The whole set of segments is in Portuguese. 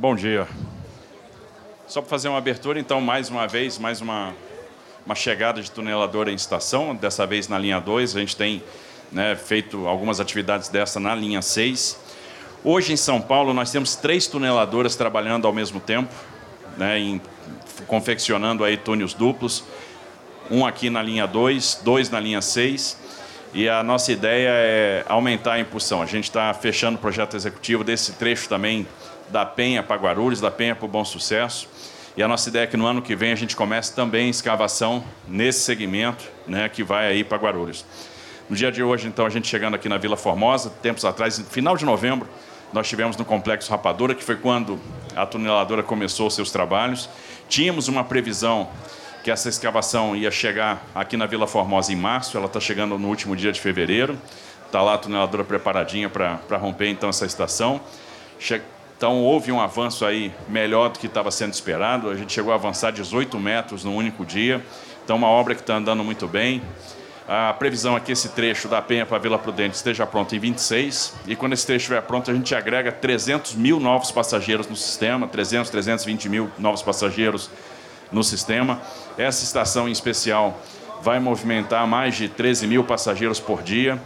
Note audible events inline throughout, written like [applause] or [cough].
Bom dia. Só para fazer uma abertura, então, mais uma vez, mais uma, uma chegada de tuneladora em estação, dessa vez na linha 2. A gente tem né, feito algumas atividades dessa na linha 6. Hoje em São Paulo nós temos três tuneladoras trabalhando ao mesmo tempo, né, em, confeccionando aí túneis duplos. Um aqui na linha 2, dois na linha 6. E a nossa ideia é aumentar a impulsão. A gente está fechando o projeto executivo desse trecho também da Penha para Guarulhos, da Penha para o Bom Sucesso. E a nossa ideia é que no ano que vem a gente comece também escavação nesse segmento, né, que vai aí para Guarulhos. No dia de hoje, então, a gente chegando aqui na Vila Formosa, tempos atrás, final de novembro, nós tivemos no Complexo Rapadura, que foi quando a tuneladora começou seus trabalhos. Tínhamos uma previsão que essa escavação ia chegar aqui na Vila Formosa em março, ela está chegando no último dia de fevereiro. Está lá a tuneladora preparadinha para romper então essa estação. Então houve um avanço aí melhor do que estava sendo esperado. A gente chegou a avançar 18 metros no único dia. Então uma obra que está andando muito bem. A previsão é que esse trecho da Penha para Vila Prudente esteja pronto em 26. E quando esse trecho estiver pronto, a gente agrega 300 mil novos passageiros no sistema, 300, 320 mil novos passageiros no sistema. Essa estação em especial vai movimentar mais de 13 mil passageiros por dia.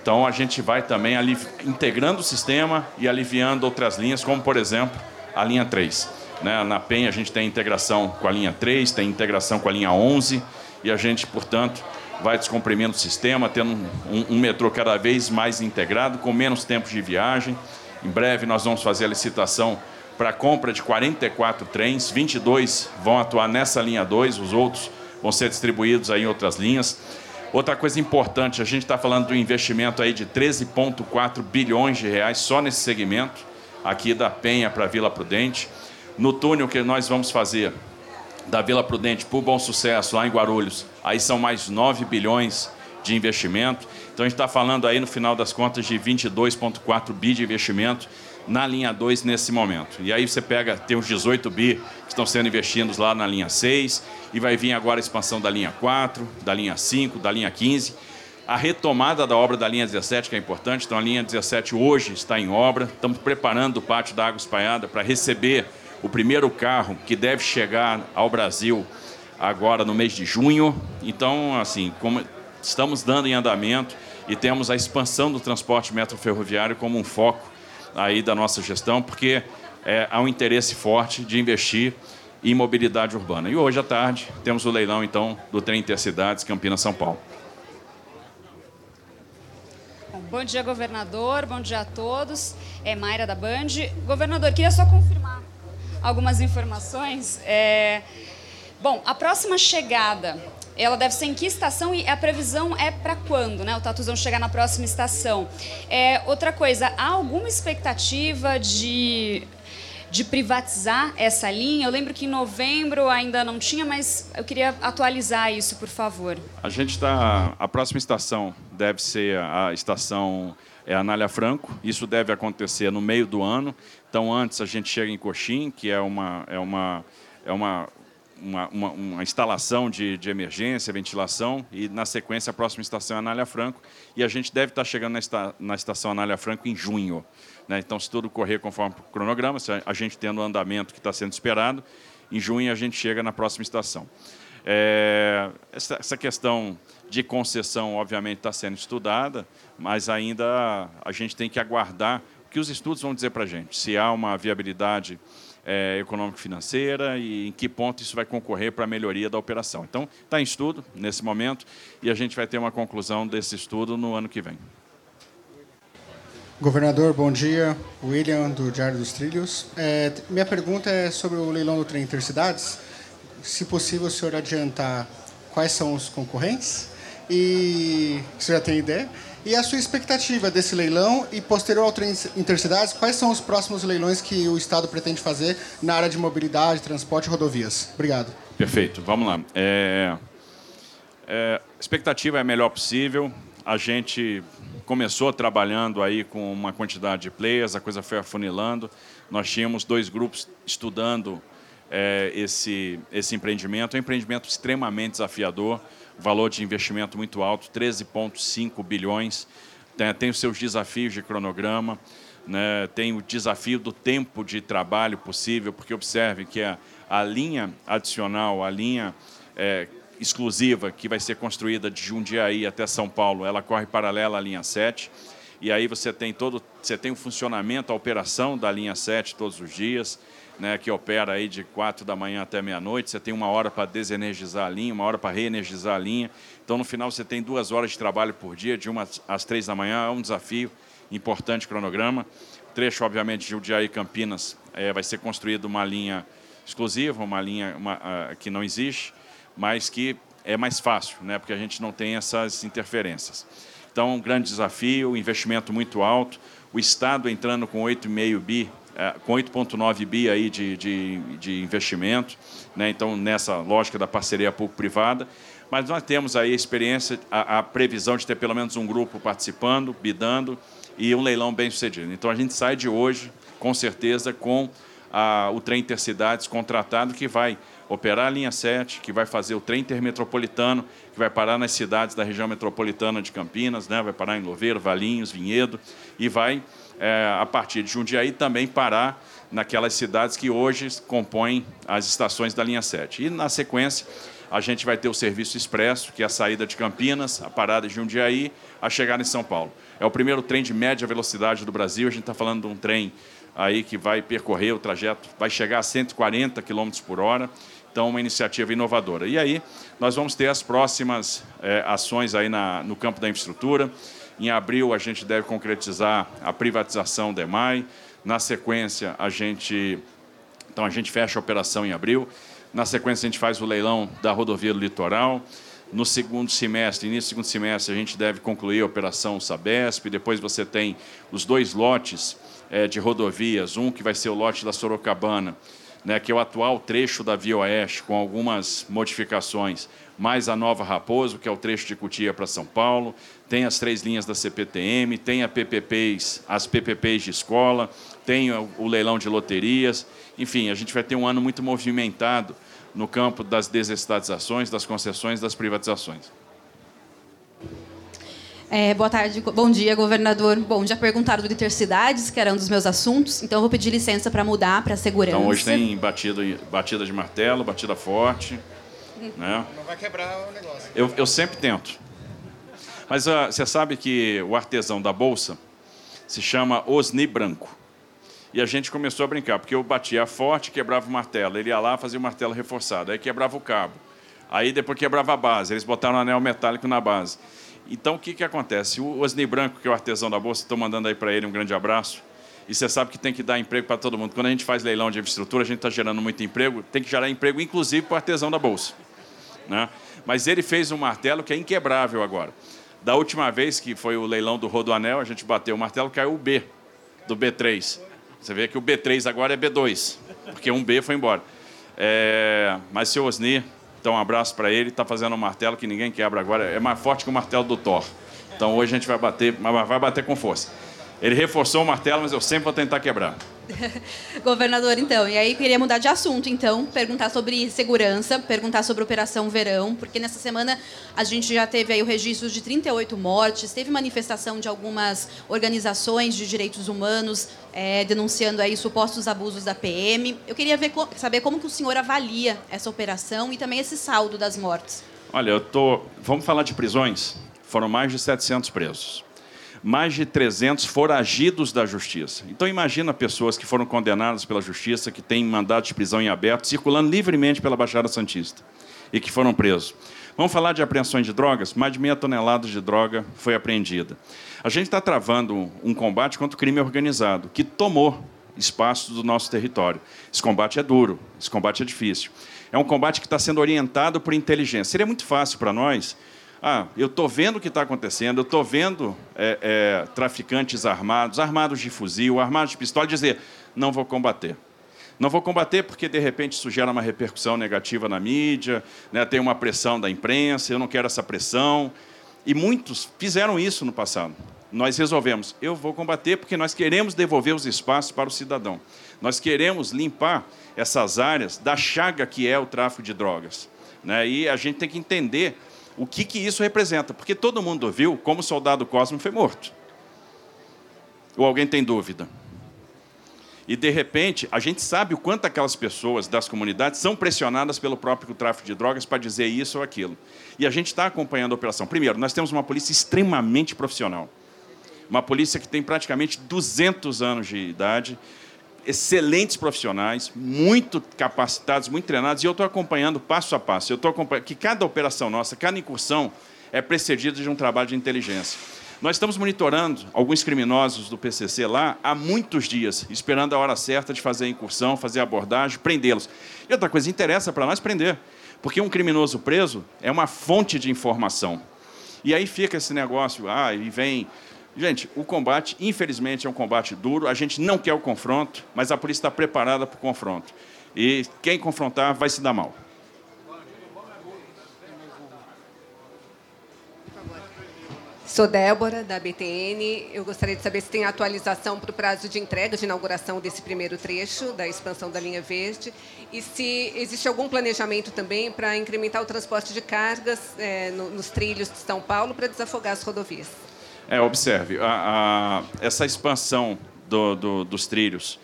Então a gente vai também integrando o sistema e aliviando outras linhas, como por exemplo a linha 3. Né? Na Penha a gente tem integração com a linha 3, tem integração com a linha 11 e a gente, portanto, vai descomprimindo o sistema, tendo um, um, metrô cada vez mais integrado, com menos tempo de viagem. Em breve nós vamos fazer a licitação para compra de 44 trens, 22 vão atuar nessa linha 2, os outros vão ser distribuídos aí em outras linhas. Outra coisa importante, a gente está falando do investimento aí de 13,4 bilhões de reais só nesse segmento, aqui da Penha para Vila Prudente. No túnel que nós vamos fazer da Vila Prudente para o Bom Sucesso, lá em Guarulhos, aí são mais 9 bilhões de investimento. Então a gente está falando aí no final das contas de 22,4 bi de investimento na linha 2 nesse momento. E aí você pega, tem os 18 bi que estão sendo investidos lá na linha 6, e vai vir agora a expansão da linha 4, da linha 5, da linha 15. A retomada da obra da linha 17, que é importante, então a linha 17 hoje está em obra, estamos preparando o pátio da Água Espalhada para receber o primeiro carro que deve chegar ao Brasil agora no mês de junho. Então, assim, como estamos dando em andamento e temos a expansão do transporte metroferroviário como um foco aí da nossa gestão, porque é, há um interesse forte de investir em mobilidade urbana. E hoje à tarde temos o leilão então do trem Intercidades Campinas São Paulo. Bom dia, governador. Bom dia a todos. É Mayra da Band. Governador, queria só confirmar algumas informações. É... Bom, a próxima chegada ela deve ser em que estação e a previsão é para quando, né? O Tatuzão chegar na próxima estação. É, outra coisa, há alguma expectativa de de privatizar essa linha? Eu lembro que em novembro ainda não tinha, mas eu queria atualizar isso, por favor. A gente está. A próxima estação deve ser a estação é Anália Franco. Isso deve acontecer no meio do ano. Então, antes a gente chega em Coxim, que é uma, é uma, é uma uma, uma, uma, instalação de, de, emergência, ventilação, e na sequência a próxima estação é Anália Franco, e a gente deve estar chegando na, esta, na estação Anália Franco em junho. Né? Então, se tudo correr conforme o cronograma, se a gente tendo o andamento que está sendo esperado, em junho a gente chega na próxima estação. É, essa, essa questão de concessão, obviamente, está sendo estudada, mas ainda a gente tem que aguardar o que os estudos vão dizer para a gente, se há uma viabilidade é, econômico-financeira e em que ponto isso vai concorrer para a melhoria da operação. Então, está em estudo nesse momento e a gente vai ter uma conclusão desse estudo no ano que vem. Governador, bom dia. William, do Diário dos Trilhos. É, minha pergunta é sobre o leilão do trem Intercidades. Se possível, o senhor adiantar quais são os concorrentes e você já tem ideia? E a sua expectativa desse leilão e posterior ao trem Intercidades, quais são os próximos leilões que o Estado pretende fazer na área de mobilidade, transporte e rodovias? Obrigado. Perfeito, vamos lá. É, é, expectativa é a melhor possível. A gente começou trabalhando aí com uma quantidade de players, a coisa foi afunilando. Nós tínhamos dois grupos estudando é, esse, esse empreendimento. É um empreendimento extremamente desafiador valor de investimento muito alto, 13,5 bilhões. Tem, tem, os seus desafios de cronograma. né, tem o desafio do tempo de trabalho possível, porque observe que a, a linha adicional, a linha é, exclusiva que vai ser construída de Jundiaí até São Paulo, ela corre paralela à linha 7. E aí você tem todo, você tem o funcionamento, a operação da linha 7 todos os dias, né, que opera aí de 4 da manhã até meia-noite. Você tem uma hora para desenergizar a linha, uma hora para reenergizar a linha. Então, no final, você tem duas horas de trabalho por dia, de uma às três da manhã. É um desafio importante cronograma. Trecho, obviamente, de Jundiaí Campinas é, vai ser construído uma linha exclusiva, uma linha uma, uh, que não existe, mas que é mais fácil, né, porque a gente não tem essas interferências. Então, um grande desafio, investimento muito alto. O Estado entrando com 8,5 bi, é, com 8,9 bi aí de, de, de investimento, né? então, nessa lógica da parceria público-privada. Mas nós temos aí a experiência, a, a previsão de ter pelo menos um grupo participando, bidando, e um leilão bem sucedido. Então, a gente sai de hoje, com certeza, com a, o trem Intercidades contratado, que vai operar a linha 7, que vai fazer o trem intermetropolitano, que vai parar nas cidades da região metropolitana de Campinas, né? vai parar em Louveiro, Valinhos, Vinhedo, e vai, é, a partir de Jundiaí, também parar naquelas cidades que hoje compõem as estações da linha 7. E, na sequência, a gente vai ter o serviço expresso, que é a saída de Campinas, a parada de Jundiaí, a chegada em São Paulo. É o primeiro trem de média velocidade do Brasil, a gente está falando de um trem aí que vai percorrer o trajeto, vai chegar a 140 km por hora, então, uma iniciativa inovadora. E aí, nós vamos ter as próximas é, ações aí na, no campo da infraestrutura. Em abril, a gente deve concretizar a privatização da EMAI. Na sequência, a gente, então, a gente fecha a operação em abril. Na sequência, a gente faz o leilão da rodovia do litoral. No segundo semestre, início do segundo semestre, a gente deve concluir a operação Sabesp. Depois você tem os dois lotes é, de rodovias, um que vai ser o lote da Sorocabana, né, que é o atual trecho da Via Oeste, com algumas modificações, mais a Nova Raposo, que é o trecho de Cutia para São Paulo, tem as três linhas da CPTM, tem a PPPs, as PPPs de escola, tem o leilão de loterias. Enfim, a gente vai ter um ano muito movimentado no campo das desestatizações, das concessões, das privatizações. É, boa tarde, bom dia, governador. Bom, já perguntaram do Intercidades, que era um dos meus assuntos, então eu vou pedir licença para mudar para a segurança. Então hoje tem batida, batida de martelo, batida forte. Né? Não vai quebrar o negócio. Eu, eu sempre tento. Mas uh, você sabe que o artesão da bolsa se chama Osni Branco. E a gente começou a brincar, porque eu batia forte, quebrava o martelo. Ele ia lá, fazia o martelo reforçado. Aí quebrava o cabo. Aí depois quebrava a base. Eles botaram um anel metálico na base. Então, o que, que acontece? O Osni Branco, que é o artesão da Bolsa, estou mandando aí para ele um grande abraço. E você sabe que tem que dar emprego para todo mundo. Quando a gente faz leilão de infraestrutura, a gente está gerando muito emprego, tem que gerar emprego, inclusive, para o artesão da Bolsa. Né? Mas ele fez um martelo que é inquebrável agora. Da última vez que foi o leilão do Rodoanel, a gente bateu o martelo, caiu o B, do B3. Você vê que o B3 agora é B2, porque um B foi embora. É... Mas, seu Osni, então, um abraço para ele. Está fazendo um martelo que ninguém quebra agora. É mais forte que o martelo do Thor. Então, hoje a gente vai bater, mas vai bater com força. Ele reforçou o martelo, mas eu sempre vou tentar quebrar. [laughs] Governador, então, e aí queria mudar de assunto, então, perguntar sobre segurança, perguntar sobre Operação Verão, porque nessa semana a gente já teve aí o registro de 38 mortes, teve manifestação de algumas organizações de direitos humanos é, denunciando aí supostos abusos da PM. Eu queria ver, saber como que o senhor avalia essa operação e também esse saldo das mortes. Olha, eu tô. Vamos falar de prisões. Foram mais de 700 presos mais de 300 foragidos da justiça. Então imagina pessoas que foram condenadas pela justiça, que têm mandado de prisão em aberto, circulando livremente pela Baixada Santista e que foram presos. Vamos falar de apreensões de drogas? Mais de meia tonelada de droga foi apreendida. A gente está travando um combate contra o crime organizado, que tomou espaço do nosso território. Esse combate é duro, esse combate é difícil. É um combate que está sendo orientado por inteligência. Seria muito fácil para nós ah, eu estou vendo o que está acontecendo, eu estou vendo é, é, traficantes armados, armados de fuzil, armados de pistola, dizer, não vou combater. Não vou combater porque, de repente, isso gera uma repercussão negativa na mídia, né, tem uma pressão da imprensa, eu não quero essa pressão. E muitos fizeram isso no passado. Nós resolvemos, eu vou combater porque nós queremos devolver os espaços para o cidadão. Nós queremos limpar essas áreas da chaga que é o tráfico de drogas. Né? E a gente tem que entender o que, que isso representa, porque todo mundo viu como o soldado Cosmo foi morto. Ou alguém tem dúvida? E, de repente, a gente sabe o quanto aquelas pessoas das comunidades são pressionadas pelo próprio tráfico de drogas para dizer isso ou aquilo. E a gente está acompanhando a operação. Primeiro, nós temos uma polícia extremamente profissional. Uma polícia que tem praticamente 200 anos de idade, excelentes profissionais, muito capacitados, muito treinados, e eu estou acompanhando passo a passo. Eu estou acompanhando que cada operação nossa, cada incursão é precedida de um trabalho de inteligência. Nós estamos monitorando alguns criminosos do PCC lá há muitos dias, esperando a hora certa de fazer a incursão, fazer a abordagem, prendê-los. E outra coisa, interessa para nós prender, porque um criminoso preso é uma fonte de informação. E aí fica esse negócio, ah, e vem. Gente, o combate, infelizmente, é um combate duro, a gente não quer o confronto, mas a polícia está preparada para o confronto. E quem confrontar vai se dar mal. Sou Débora, da BTN. Eu gostaria de saber se tem atualização para o prazo de entrega, de inauguração desse primeiro trecho da expansão da linha verde e se existe algum planejamento também para incrementar o transporte de cargas no, nos trilhos de São Paulo para desafogar as rodovias. É, observe, a, a, essa expansão do, do, dos trilhos,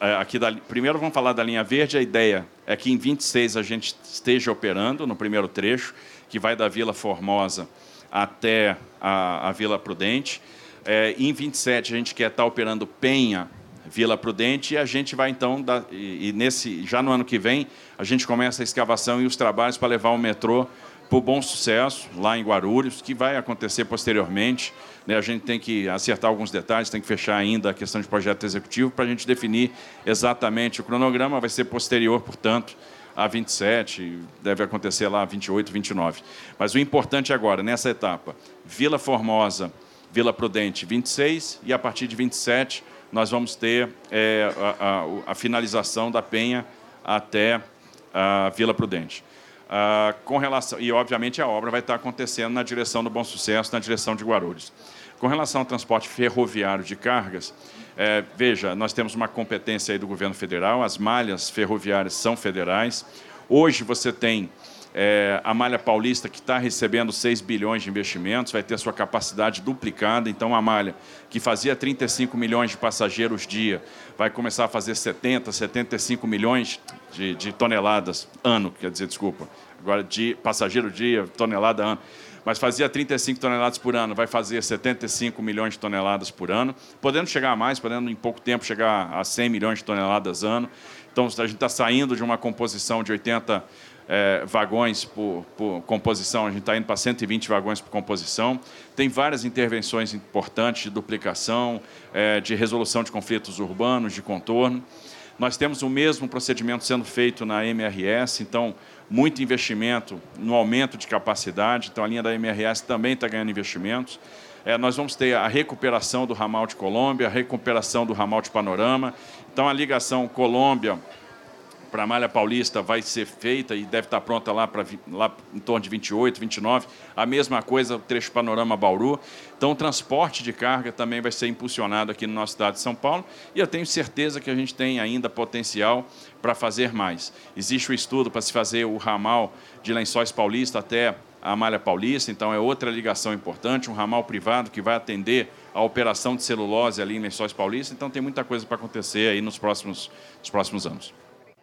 é, aqui da, primeiro vamos falar da linha verde, a ideia é que em 26 a gente esteja operando no primeiro trecho, que vai da Vila Formosa até a, a Vila Prudente. É, em 27 a gente quer estar operando Penha, Vila Prudente, e a gente vai então, dar, e, e, nesse, já no ano que vem, a gente começa a escavação e os trabalhos para levar o metrô o Bom Sucesso, lá em Guarulhos, que vai acontecer posteriormente. Né? A gente tem que acertar alguns detalhes, tem que fechar ainda a questão de projeto executivo para a gente definir exatamente o cronograma, vai ser posterior, portanto, a 27, deve acontecer lá a 28, 29. Mas o importante agora, nessa etapa, Vila Formosa, Vila Prudente, 26, e a partir de 27 nós vamos ter é, a, a, a, finalização da Penha até a Vila Prudente. Ah, com relação e obviamente a obra vai estar acontecendo na direção do Bom Sucesso, na direção de Guarulhos. Com relação ao transporte ferroviário de cargas, é, veja, nós temos uma competência aí do governo federal, as malhas ferroviárias são federais. Hoje você tem é, a Malha Paulista, que está recebendo 6 bilhões de investimentos, vai ter sua capacidade duplicada. Então, a Malha, que fazia 35 milhões de passageiros dia, vai começar a fazer 70, 75 milhões de, de toneladas ano, quer dizer, desculpa, agora de passageiro dia, tonelada ano mas fazia 35 toneladas por ano, vai fazer 75 milhões de toneladas por ano, podendo chegar a mais, podendo em pouco tempo chegar a 100 milhões de toneladas ano. Então, a gente está saindo de uma composição de 80 é, vagões por, por, composição, a gente está indo para 120 vagões por composição. Tem várias intervenções importantes de duplicação, é, de resolução de conflitos urbanos, de contorno. Nós temos o mesmo procedimento sendo feito na MRS, então muito investimento no aumento de capacidade, então a linha da MRS também está ganhando investimentos. É, nós vamos ter a recuperação do ramal de Colômbia, a recuperação do ramal de Panorama. Então a ligação Colômbia para a Malha Paulista vai ser feita e deve estar pronta lá, para, lá em torno de 28, 29. A mesma coisa, o trecho Panorama Bauru. Então, o transporte de carga também vai ser impulsionado aqui no nosso estado de São Paulo e eu tenho certeza que a gente tem ainda potencial para fazer mais. Existe o estudo para se fazer o ramal de Lençóis Paulista até a Malha Paulista, então é outra ligação importante, um ramal privado que vai atender a operação de celulose ali em Lençóis Paulista, então tem muita coisa para acontecer aí nos próximos, nos próximos anos.